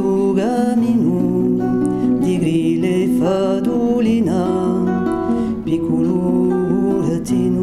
Dugaminu di grile fadulina, piccolura tinu.